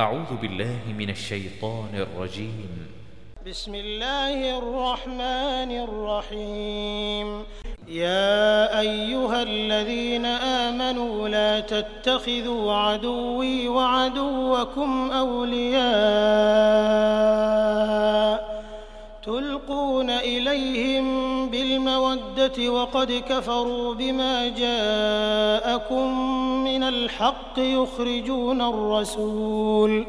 أعوذ بالله من الشيطان الرجيم. بسم الله الرحمن الرحيم. يا أيها الذين آمنوا لا تتخذوا عدوي وعدوكم أولياء. تلقون إليهم بالمودة وقد كفروا بما جاءكم من الحق يخرجون الرسول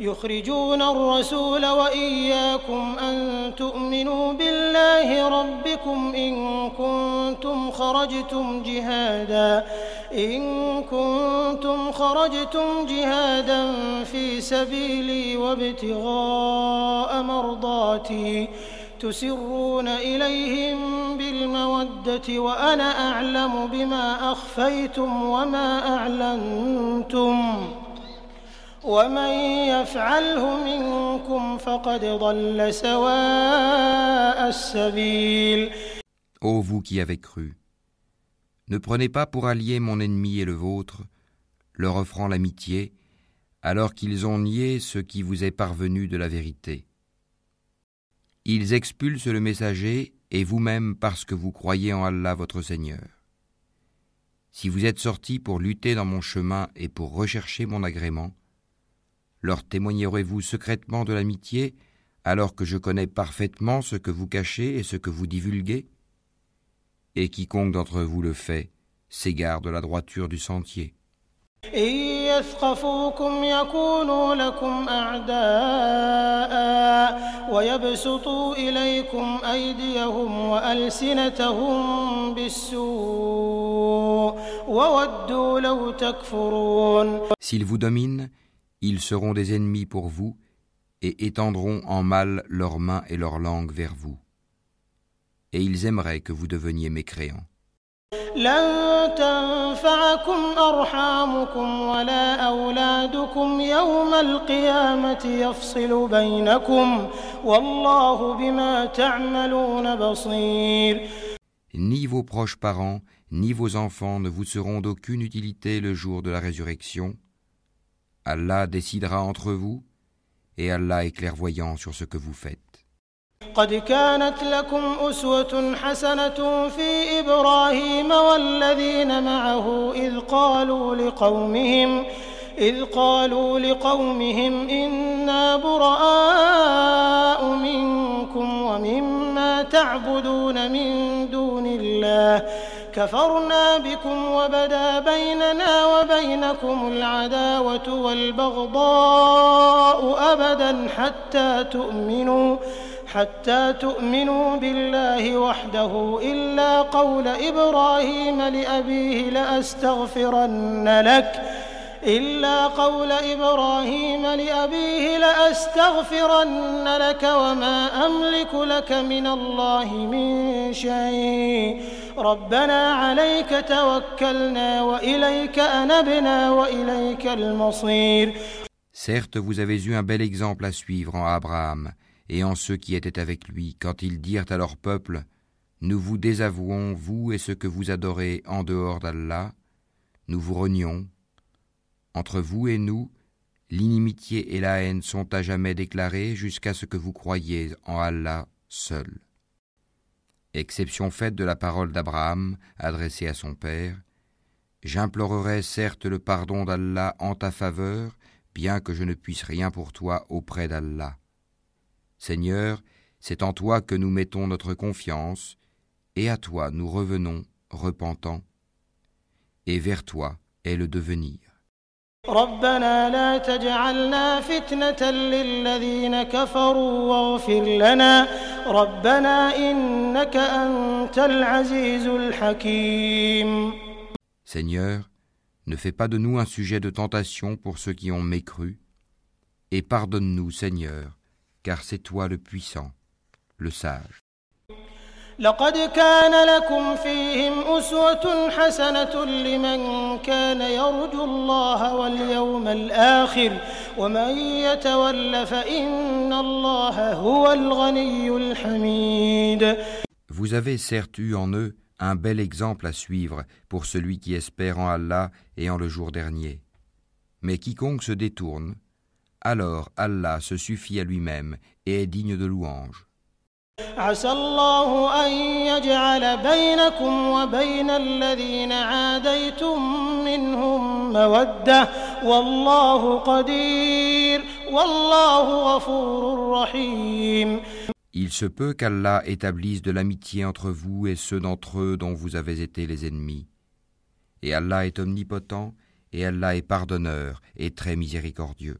يخرجون الرسول وإياكم أن تؤمنوا بالله ربكم إن كنتم خرجتم جهادا إن كنتم خرجتم جهادا في سبيلي وابتغاء مرضاتي تسرون إليهم بالمودة وأنا أعلم بما أخفيتم وما أعلنتم ومن يفعله منكم فقد ضل سواء السبيل. Ô vous qui avez cru, ne prenez pas pour allié mon ennemi et le vôtre, leur offrant l'amitié, alors qu'ils ont nié ce qui vous est parvenu de la vérité. Ils expulsent le messager et vous-même parce que vous croyez en Allah votre Seigneur. Si vous êtes sortis pour lutter dans mon chemin et pour rechercher mon agrément, leur témoignerez-vous secrètement de l'amitié alors que je connais parfaitement ce que vous cachez et ce que vous divulguez? Et quiconque d'entre vous le fait s'égare de la droiture du sentier. إن يثقفوكم يكونوا لكم أعداء ويبسطوا إليكم أيديهم وألسنتهم بالسوء وودوا لو تكفرون S'ils vous dominent, ils seront des ennemis pour vous et étendront en mal leurs mains et leurs langues vers vous. Et ils aimeraient que vous deveniez mécréants. لن تنفعكم أرحامكم ولا أولادكم يوم القيامة يفصل بينكم والله بما تعملون بصير Ni vos proches parents, ni vos enfants ne vous seront d'aucune utilité le jour de la résurrection. Allah décidera entre vous, et Allah est clairvoyant sur ce que vous faites. قد كانت لكم أسوة حسنة في إبراهيم والذين معه إذ قالوا لقومهم إذ قالوا لقومهم إنا براء منكم ومما تعبدون من دون الله كفرنا بكم وبدا بيننا وبينكم العداوة والبغضاء أبدا حتى تؤمنوا حتى تؤمنوا بالله وحده إلا قول إبراهيم لأبيه لأستغفرن لك إلا قول إبراهيم لأبيه لأستغفرن لك وما أملك لك من الله من شيء. ربنا عليك توكلنا وإليك أنبنا وإليك المصير. Certes, vous avez eu un bel exemple à suivre en Abraham. Et en ceux qui étaient avec lui, quand ils dirent à leur peuple Nous vous désavouons, vous et ce que vous adorez en dehors d'Allah, nous vous renions. Entre vous et nous, l'inimitié et la haine sont à jamais déclarées jusqu'à ce que vous croyiez en Allah seul. Exception faite de la parole d'Abraham adressée à son père, J'implorerai certes le pardon d'Allah en ta faveur, bien que je ne puisse rien pour toi auprès d'Allah. Seigneur, c'est en toi que nous mettons notre confiance, et à toi nous revenons, repentants, et vers toi est le devenir. Seigneur, ne fais pas de nous un sujet de tentation pour ceux qui ont mécru, et pardonne-nous, Seigneur, car c'est toi le puissant, le sage. لقد كان لكم فيهم أسوة حسنة لمن كان يرجو الله واليوم الآخر ومن يتول فإن الله هو الغني الحميد Vous avez certes eu en eux un bel exemple à suivre pour celui qui espère en Allah et en le jour dernier. Mais quiconque se détourne, alors Allah se suffit à lui-même et est digne de louange. عسى الله أن يجعل بينكم وبين الذين عاديتم منهم مودة والله قدير والله غفور رحيم Il se peut qu'Allah établisse de l'amitié entre vous et ceux d'entre eux dont vous avez été les ennemis. Et Allah est omnipotent, et Allah est pardonneur et très miséricordieux.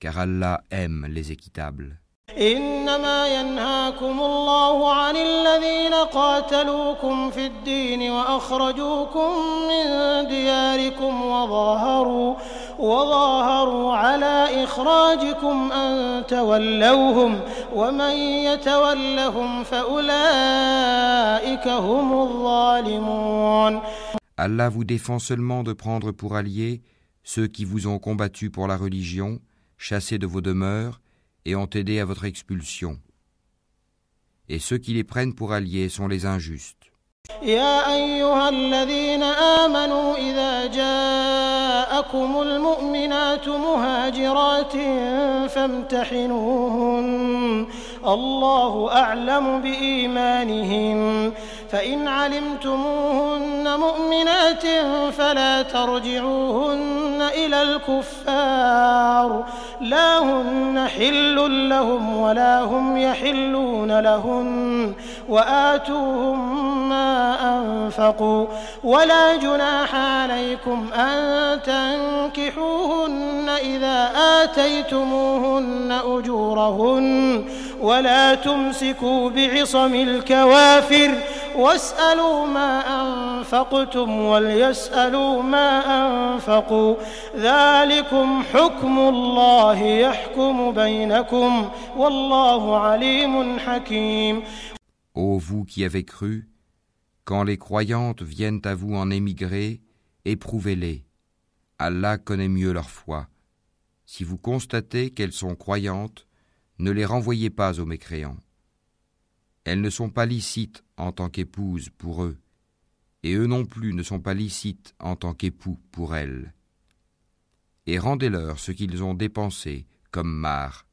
car Allah aime les équitables. إنما ينهاكم الله عن الذين قاتلوكم في الدين وأخرجوكم من دياركم وظاهروا وظاهروا على إخراجكم أن تولوهم ومن يتولهم فأولئك هم الظالمون Allah vous défend seulement de prendre pour alliés ceux qui vous ont combattu pour la religion chassés de vos demeures et ont aidé à votre expulsion. Et ceux qui les prennent pour alliés sont les injustes. يا أيها الذين آمنوا إذا جاءكم المؤمنات مهاجرات فامتحنوهن الله أعلم بإيمانهن فإن علمتموهن مؤمنات فلا ترجعوهن إلى الكفار. لا هن حل لهم ولا هم يحلون لهن وآتوهم ما أنفقوا ولا جناح عليكم أن تنكحوهن إذا آتيتموهن أجورهن ولا تمسكوا بعصم الكوافر واسألوا ما أنفقتم وليسألوا ما أنفقوا ذلكم حكم الله يحكم بينكم والله عليم حكيم Ô vous qui avez cru, quand les croyantes viennent à vous en émigrer, éprouvez-les. Allah connaît mieux leur foi. Si vous constatez qu'elles sont croyantes, ne les renvoyez pas aux mécréants. Elles ne sont pas licites en tant qu'épouses pour eux, et eux non plus ne sont pas licites en tant qu'époux pour elles. Et rendez-leur ce qu'ils ont dépensé comme mar.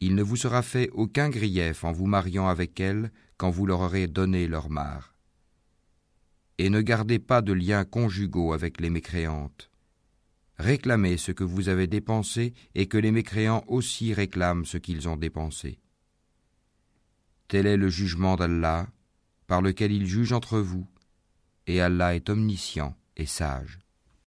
Il ne vous sera fait aucun grief en vous mariant avec elles quand vous leur aurez donné leur mar. Et ne gardez pas de liens conjugaux avec les mécréantes. Réclamez ce que vous avez dépensé et que les mécréants aussi réclament ce qu'ils ont dépensé. Tel est le jugement d'Allah, par lequel il juge entre vous, et Allah est omniscient et sage.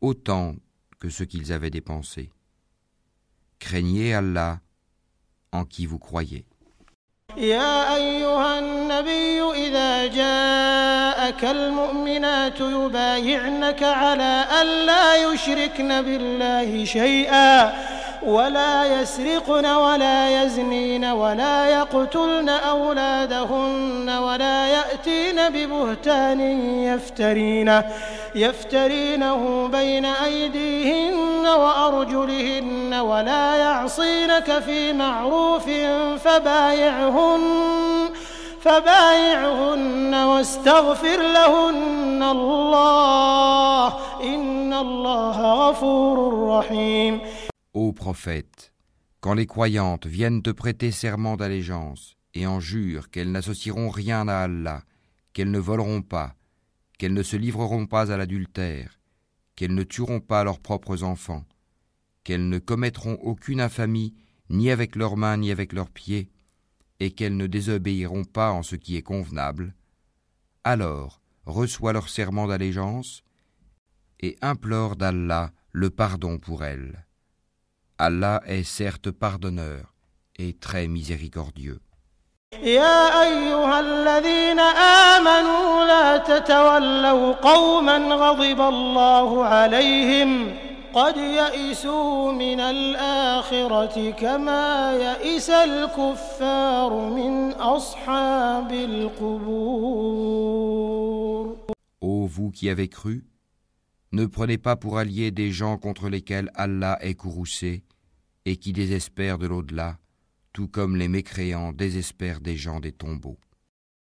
autant que ce qu'ils avaient dépensé. Craignez Allah en qui vous croyez. يا أيها النبي إذا جاءك المؤمنات يبايعنك على أن لا يشركن بالله شيئا ولا يسرقن ولا يزنين ولا يقتلن أولادهن ولا يأتين ببهتان يفترينه يفترينه بين أيديهن وأرجلهن ولا يعصينك في معروف فبايعهن فبايعهن واستغفر لهن الله إن الله غفور رحيم Ô prophète, quand les croyantes viennent te prêter serment d'allégeance et en jurent qu'elles n'associeront rien à Allah, qu'elles ne voleront pas, qu'elles ne se livreront pas à l'adultère, qu'elles ne tueront pas leurs propres enfants, qu'elles ne commettront aucune infamie ni avec leurs mains ni avec leurs pieds, et qu'elles ne désobéiront pas en ce qui est convenable, alors reçois leur serment d'allégeance et implore d'Allah le pardon pour elles. Allah est certes pardonneur et très miséricordieux. يا أيها الذين آمنوا لا تتولوا قوما غضب الله عليهم قد يئسوا من الآخرة كما يئس الكفار من أصحاب القبور Ô vous qui avez cru, ne prenez pas pour alliés des gens contre lesquels Allah est courroucé et qui désespèrent de l'au-delà, tout comme les mécréants désespèrent des gens des tombeaux.